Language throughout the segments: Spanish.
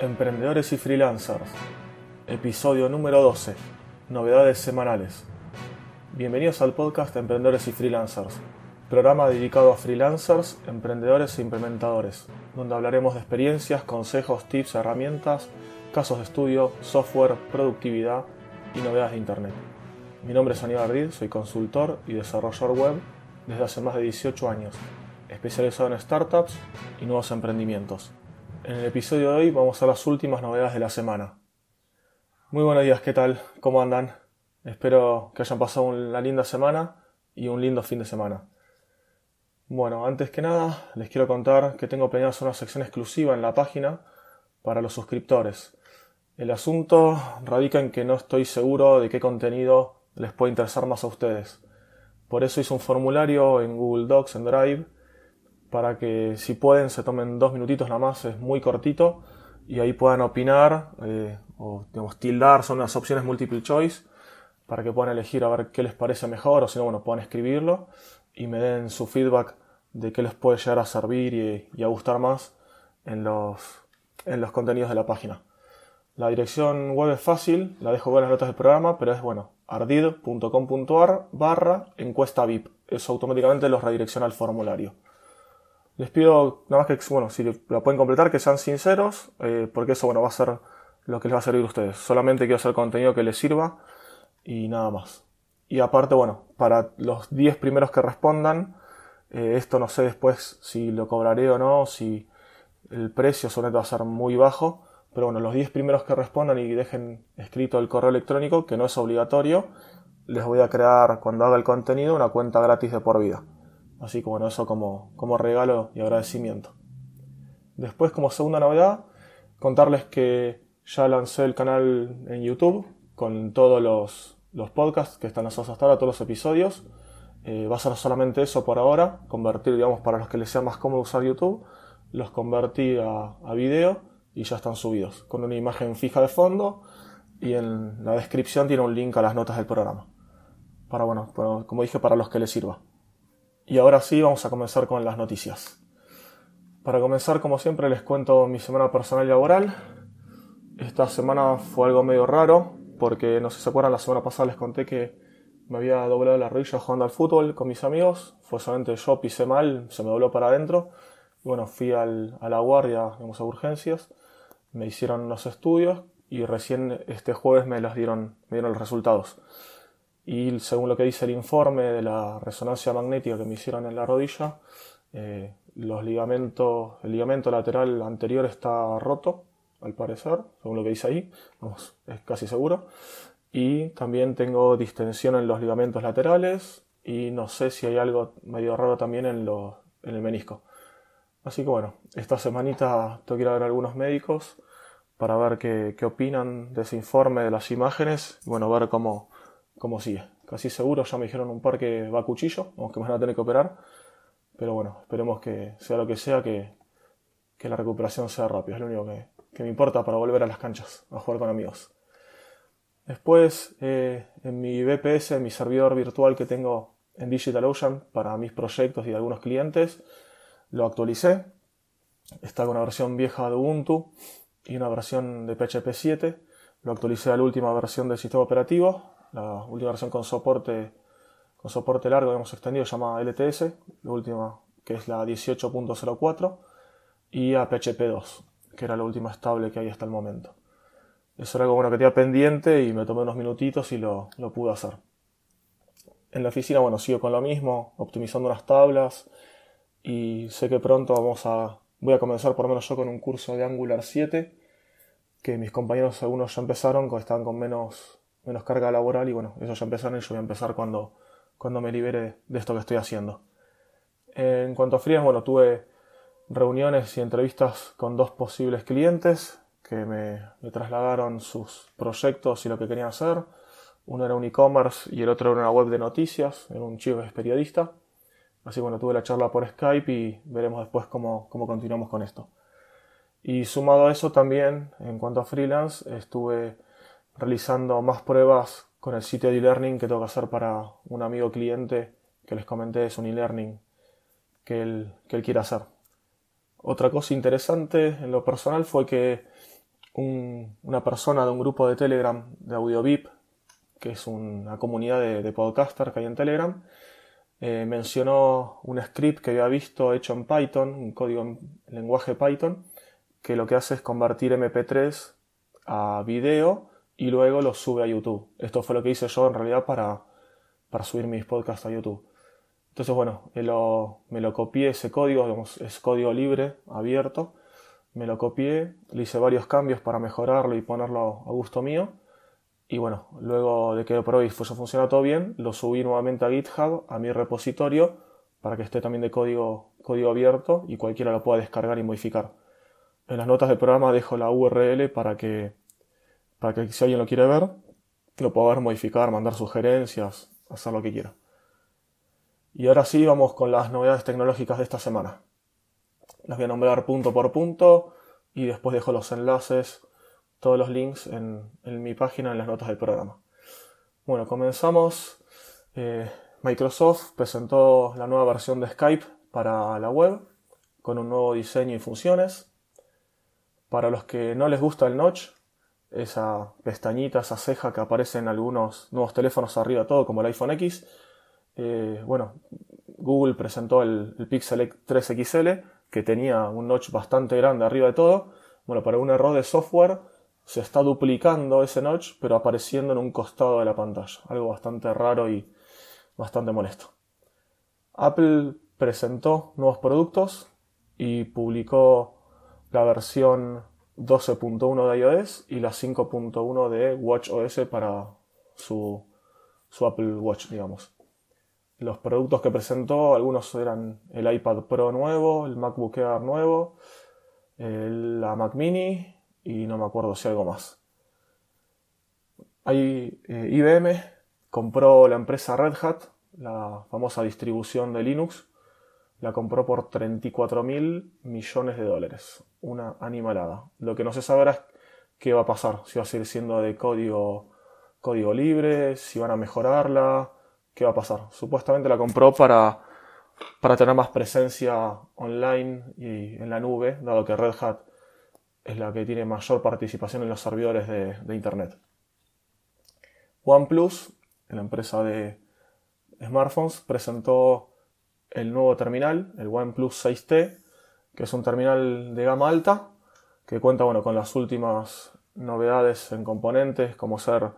Emprendedores y Freelancers, episodio número 12, novedades semanales. Bienvenidos al podcast Emprendedores y Freelancers, programa dedicado a freelancers, emprendedores e implementadores, donde hablaremos de experiencias, consejos, tips, herramientas, casos de estudio, software, productividad y novedades de Internet. Mi nombre es Aníbal Ardid, soy consultor y desarrollador web desde hace más de 18 años, especializado en startups y nuevos emprendimientos. En el episodio de hoy vamos a las últimas novedades de la semana. Muy buenos días, ¿qué tal? ¿Cómo andan? Espero que hayan pasado una linda semana y un lindo fin de semana. Bueno, antes que nada, les quiero contar que tengo planeada una sección exclusiva en la página para los suscriptores. El asunto radica en que no estoy seguro de qué contenido les puede interesar más a ustedes. Por eso hice un formulario en Google Docs, en Drive, para que si pueden se tomen dos minutitos nada más, es muy cortito, y ahí puedan opinar eh, o digamos, tildar, son las opciones multiple choice, para que puedan elegir a ver qué les parece mejor, o si no, bueno, puedan escribirlo y me den su feedback de qué les puede llegar a servir y, a gustar más en los, en los contenidos de la página. La dirección web es fácil, la dejo en las notas del programa, pero es bueno, ardid.com.ar barra encuesta VIP. Eso automáticamente los redirecciona al formulario. Les pido nada más que, bueno, si la pueden completar, que sean sinceros, eh, porque eso, bueno, va a ser lo que les va a servir a ustedes. Solamente quiero hacer contenido que les sirva y nada más. Y aparte, bueno, para los 10 primeros que respondan, eh, esto no sé después si lo cobraré o no, si el precio solamente va a ser muy bajo, pero bueno, los 10 primeros que respondan y dejen escrito el correo electrónico, que no es obligatorio, les voy a crear cuando haga el contenido una cuenta gratis de por vida. Así que bueno, eso como, como regalo y agradecimiento. Después, como segunda novedad, contarles que ya lancé el canal en YouTube con todos los, los podcasts que están lanzados hasta ahora, todos los episodios. Eh, va a ser solamente eso por ahora, convertir, digamos, para los que les sea más cómodo usar YouTube, los convertí a, a video y ya están subidos, con una imagen fija de fondo y en la descripción tiene un link a las notas del programa. Para, bueno, como dije, para los que les sirva. Y ahora sí, vamos a comenzar con las noticias. Para comenzar, como siempre, les cuento mi semana personal y laboral. Esta semana fue algo medio raro, porque no sé si se acuerdan, la semana pasada les conté que me había doblado la rodilla jugando al fútbol con mis amigos. Fue solamente yo pisé mal, se me dobló para adentro. Bueno, fui a la guardia, digamos, a urgencias. Me hicieron los estudios y recién este jueves me las dieron, me dieron los resultados y según lo que dice el informe de la resonancia magnética que me hicieron en la rodilla, eh, los ligamentos, el ligamento lateral anterior está roto, al parecer, según lo que dice ahí, vamos, es casi seguro. Y también tengo distensión en los ligamentos laterales y no sé si hay algo medio raro también en, en el menisco. Así que bueno, esta semanita tengo que ir a ver a algunos médicos para ver qué, qué opinan de ese informe, de las imágenes, y bueno, ver cómo, como sigue. Casi seguro ya me dijeron un par que va a cuchillo, aunque van a tener que operar. Pero bueno, esperemos que sea lo que sea, que, la recuperación sea rápida. Es lo único que, me importa para volver a las canchas, a jugar con amigos. Después, eh, en mi BPS, en mi servidor virtual que tengo en DigitalOcean para mis proyectos y algunos clientes, lo actualicé. Está con una versión vieja de Ubuntu y una versión de PHP 7. Lo actualicé a la última versión del sistema operativo, la última versión con soporte, con soporte largo, hemos extendido, se llama LTS, la última que es la 18.04, y a PHP 2, que era la última estable que hay hasta el momento. Eso era algo bueno que tenía pendiente y me tomé unos minutitos y lo, lo pude hacer. En la oficina, bueno, sigo con lo mismo, optimizando unas tablas y sé que pronto vamos a, voy a comenzar por lo menos yo con un curso de Angular 7, que mis compañeros algunos ya empezaron, están con menos, menos carga laboral y bueno, eso ya empezaron y yo voy a empezar cuando, cuando me libere de esto que estoy haciendo. En cuanto a frías, bueno, tuve reuniones y entrevistas con dos posibles clientes que me, trasladaron sus proyectos y lo que querían hacer. Uno era un e-commerce y el otro era una web de noticias, era un chico que es periodista. Así bueno, tuve la charla por Skype y veremos después cómo, cómo continuamos con esto. Y sumado a eso también, en cuanto a freelance, estuve realizando más pruebas con el sitio de e-learning que tengo que hacer para un amigo cliente que les comenté, es un e-learning que él, que él quiere hacer. Otra cosa interesante en lo personal fue que una persona de un grupo de Telegram de AudioVip, que es una comunidad de, de podcaster que hay en Telegram, eh, mencionó un script que había visto hecho en Python, un código en lenguaje Python, que lo que hace es convertir MP3 a video y luego lo sube a YouTube. Esto fue lo que hice yo en realidad para, para subir mis podcasts a YouTube. Entonces, bueno, me lo, me lo copié ese código, es código libre, abierto. Me lo copié, le hice varios cambios para mejorarlo y ponerlo a gusto mío. Y bueno, luego de que probé y funciona todo bien, lo subí nuevamente a GitHub, a mi repositorio, para que esté también de código, código abierto y cualquiera lo pueda descargar y modificar. En las notas del programa dejo la URL para que, para que si alguien lo quiere ver, lo pueda ver, modificar, mandar sugerencias, hacer lo que quiera. Y ahora sí, vamos con las novedades tecnológicas de esta semana. Las voy a nombrar punto por punto y después dejo los enlaces todos los links en, mi página en las notas del programa. Bueno, comenzamos. Eh, Microsoft presentó la nueva versión de Skype para la web con un nuevo diseño y funciones. Para los que no les gusta el notch, esa pestañita, esa ceja que aparece en algunos nuevos teléfonos arriba todo, como el iPhone X, eh, bueno, Google presentó el, el Pixel 3 XL que tenía un notch bastante grande arriba de todo. Bueno, para un error de software se está duplicando ese notch, pero apareciendo en un costado de la pantalla. Algo bastante raro y bastante molesto. Apple presentó nuevos productos y publicó la versión 12.1 de iOS y la 5.1 de WatchOS para su, su, Apple Watch, digamos. Los productos que presentó, algunos eran el iPad Pro nuevo, el MacBook Air nuevo, la Mac Mini, y no me acuerdo si algo más. Hay, eh, IBM compró la empresa Red Hat, la famosa distribución de Linux, la compró por 34 mil millones de dólares. Una animalada. Lo que no se sabe es qué va a pasar, si va a seguir siendo de código, código libre, si van a mejorarla, qué va a pasar. Supuestamente la compró para, para tener más presencia online y en la nube, dado que Red Hat es la que tiene mayor participación en los servidores de, Internet. OnePlus, la empresa de smartphones, presentó el nuevo terminal, el OnePlus 6T, que es un terminal de gama alta, que cuenta bueno, con las últimas novedades en componentes, como ser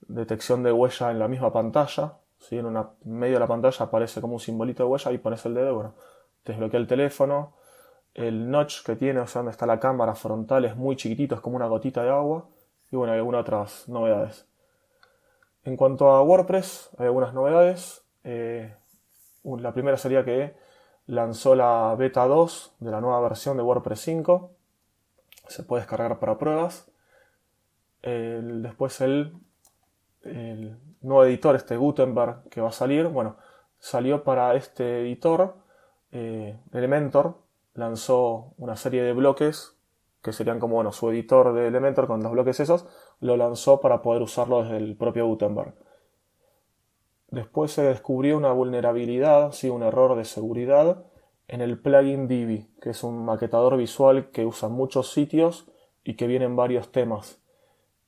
detección de huella en la misma pantalla. si En, una, medio de la pantalla aparece como un simbolito de huella y pones el dedo, bueno, desbloquea el teléfono, el notch que tiene, o sea, donde está la cámara frontal es muy chiquitito, es como una gotita de agua. Y bueno, hay algunas otras novedades. En cuanto a WordPress, hay algunas novedades. Eh, la primera sería que lanzó la beta 2 de la nueva versión de WordPress 5. Se puede descargar para pruebas. después el, nuevo editor, este Gutenberg, que va a salir, bueno, salió para este editor, eh, Elementor, lanzó una serie de bloques que serían como bueno, su editor de Elementor con los bloques esos, lo lanzó para poder usarlo desde el propio Gutenberg. Después se descubrió una vulnerabilidad, sí, un error de seguridad en el plugin Divi, que es un maquetador visual que usa muchos sitios y que viene en varios temas.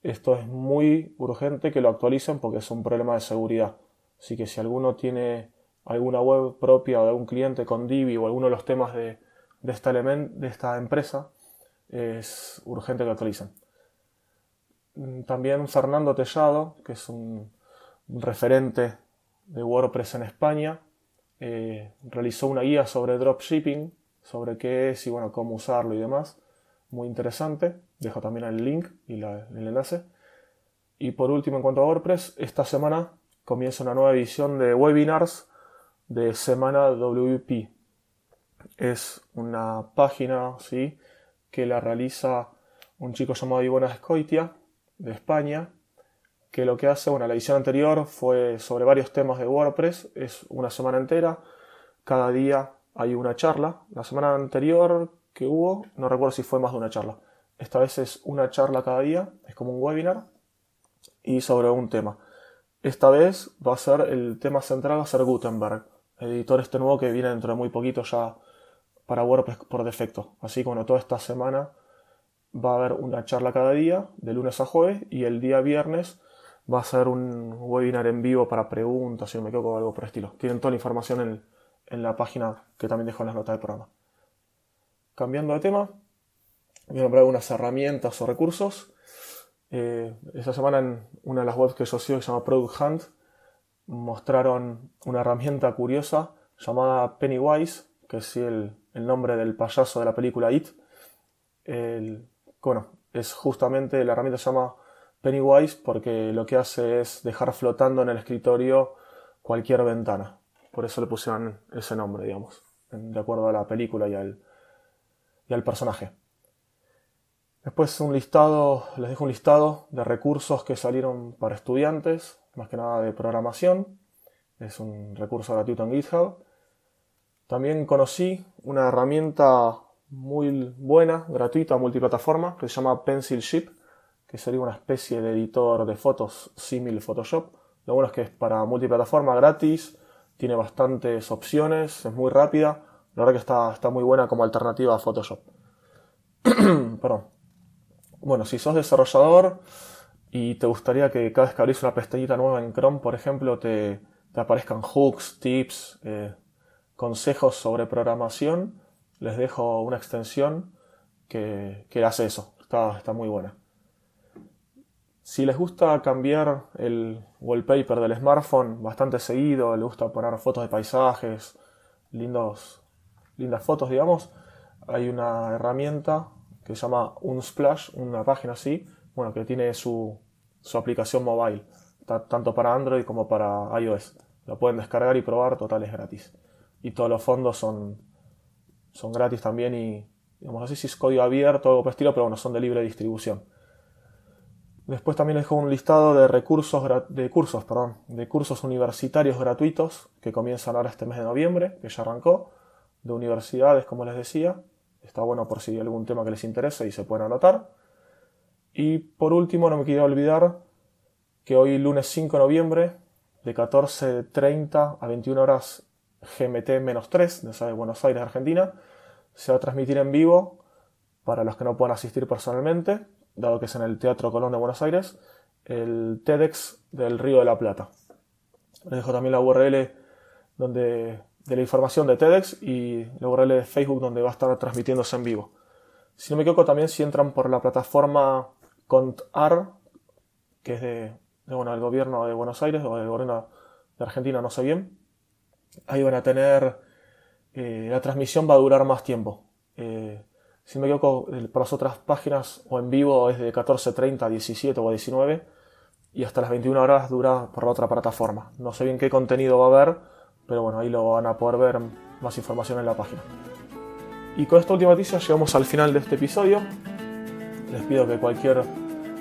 Esto es muy urgente que lo actualicen porque es un problema de seguridad. Así que si alguno tiene alguna web propia o de algún cliente con Divi o alguno de los temas de, de esta, de esta empresa es urgente que actualicen. Mm, también Fernando Tellado, que es un, referente de WordPress en España, eh, realizó una guía sobre dropshipping, sobre qué es y bueno, cómo usarlo y demás. Muy interesante. Dejo también el link y el enlace. Y por último, en cuanto a WordPress, esta semana comienza una nueva edición de webinars de Semana WP, es una página ¿sí? que la realiza un chico llamado Ivona Escoitia de España, que lo que hace, bueno, la edición anterior fue sobre varios temas de WordPress, es una semana entera, cada día hay una charla. La semana anterior que hubo, no recuerdo si fue más de una charla. Esta vez es una charla cada día, es como un webinar, y sobre un tema. Esta vez va a ser el tema central, va a ser Gutenberg, editor este nuevo que viene dentro de muy poquito ya para WordPress por defecto. Así que bueno, toda esta semana va a haber una charla cada día, de lunes a jueves, y el día viernes va a ser un webinar en vivo para preguntas, si no me equivoco, algo por el estilo. Tienen toda la información en, en la página que también dejo en las notas del programa. Cambiando de tema, voy a nombrar algunas herramientas o recursos. Eh, esta semana en una de las webs que yo sigo, que se llama Product Hunt, mostraron una herramienta curiosa llamada Pennywise, que es el, el nombre del payaso de la película It. bueno, es justamente la herramienta se llama Pennywise porque lo que hace es dejar flotando en el escritorio cualquier ventana. Por eso le pusieron ese nombre, digamos, de acuerdo a la película y al, y al personaje. Después un listado, les dejo un listado de recursos que salieron para estudiantes, más que nada de programación. Es un recurso gratuito en GitHub. También conocí una herramienta muy buena, gratuita, multiplataforma, que se llama Pencilship, que sería una especie de editor de fotos símil Photoshop. Lo bueno es que es para multiplataforma gratis, tiene bastantes opciones, es muy rápida. La verdad que está, está muy buena como alternativa a Photoshop. Perdón. Bueno, si sos desarrollador y te gustaría que cada vez que abrís una pestañita nueva en Chrome, por ejemplo, te, aparezcan hooks, tips, eh, consejos sobre programación, les dejo una extensión que, que hace eso. Está, está muy buena. Si les gusta cambiar el wallpaper del smartphone bastante seguido, les gusta poner fotos de paisajes, lindos, lindas fotos, digamos, hay una herramienta que se llama Unsplash, una página así, bueno, que tiene su, aplicación mobile, tanto para Android como para iOS. Lo pueden descargar y probar, total es gratis. Y todos los fondos son, son gratis también y, digamos, así si es código abierto o algo por estilo, pero bueno, son de libre distribución. Después también les dejo un listado de recursos, de cursos, perdón, de cursos universitarios gratuitos que comienzan ahora este mes de noviembre, que ya arrancó, de universidades, como les decía, Está bueno por si hay algún tema que les interese y se pueden anotar. Y por último, no me quiero olvidar que hoy, lunes 5 de noviembre, de 14.30 a 21 horas GMT-3 de Buenos Aires, Argentina, se va a transmitir en vivo para los que no puedan asistir personalmente, dado que es en el Teatro Colón de Buenos Aires, el TEDx del Río de la Plata. Les dejo también la URL donde de la información de TEDx y la URL de Facebook donde va a estar transmitiéndose en vivo. Si no me equivoco, también si entran por la plataforma CONTAR, que es de, bueno, del gobierno de Buenos Aires o del gobierno de Argentina, no sé bien, ahí van a tener, eh, la transmisión va a durar más tiempo. Eh, si me equivoco, por las otras páginas o en vivo es de 14.30 a 17 o a 19 y hasta las 21 horas dura por la otra plataforma. No sé bien qué contenido va a haber, pero bueno, ahí lo van a poder ver más información en la página. Y con esta última noticia llegamos al final de este episodio. Les pido que cualquier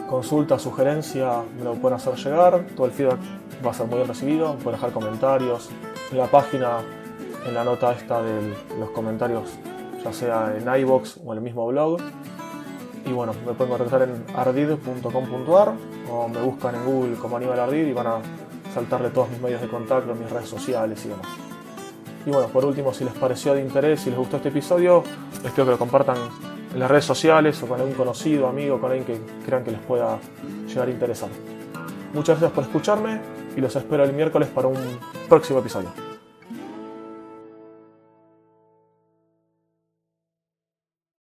consulta, sugerencia me lo puedan hacer llegar. Todo el feedback va a ser muy bien recibido. Pueden dejar comentarios en la página, en la nota esta de los comentarios, sea en iBox o en el mismo blog. Y bueno, me pueden contactar en ardid.com.ar o me buscan en Google como Aníbal Ardid y van a saltarle todos mis medios de contacto, mis redes sociales y demás. Y bueno, por último, si les pareció de interés, si les gustó este episodio, les que lo compartan en las redes sociales o con algún conocido, amigo, con alguien que crean que les pueda llegar a. Muchas gracias por escucharme y los espero el miércoles para un próximo episodio.